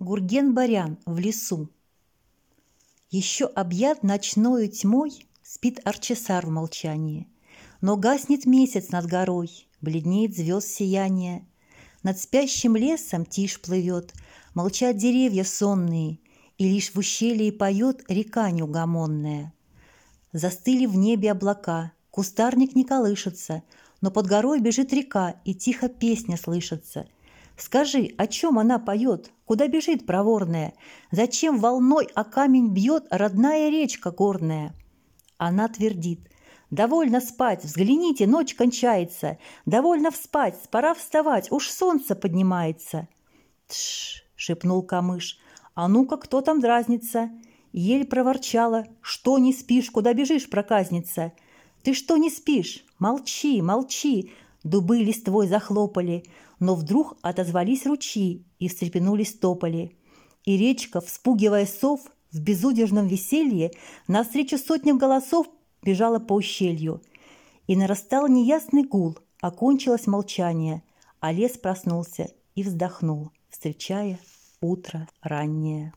Гурген-барян в лесу. Еще объят ночною тьмой Спит Арчесар в молчании. Но гаснет месяц над горой, Бледнеет звезд сияние. Над спящим лесом тишь плывет, Молчат деревья сонные, И лишь в ущелье поет Река неугомонная. Застыли в небе облака, Кустарник не колышется, Но под горой бежит река, И тихо песня слышится — Скажи, о чем она поет? Куда бежит проворная? Зачем волной о камень бьет родная речка горная? Она твердит. Довольно спать, взгляните, ночь кончается. Довольно вспать, пора вставать, уж солнце поднимается. Тш, шепнул камыш. А ну-ка, кто там дразнится? Ель проворчала. Что не спишь, куда бежишь, проказница? Ты что не спишь? Молчи, молчи. Дубы листвой захлопали, но вдруг отозвались ручьи и встрепенулись тополи. И речка, вспугивая сов, в безудержном веселье навстречу сотням голосов бежала по ущелью. И нарастал неясный гул, окончилось молчание, а лес проснулся и вздохнул, встречая утро раннее.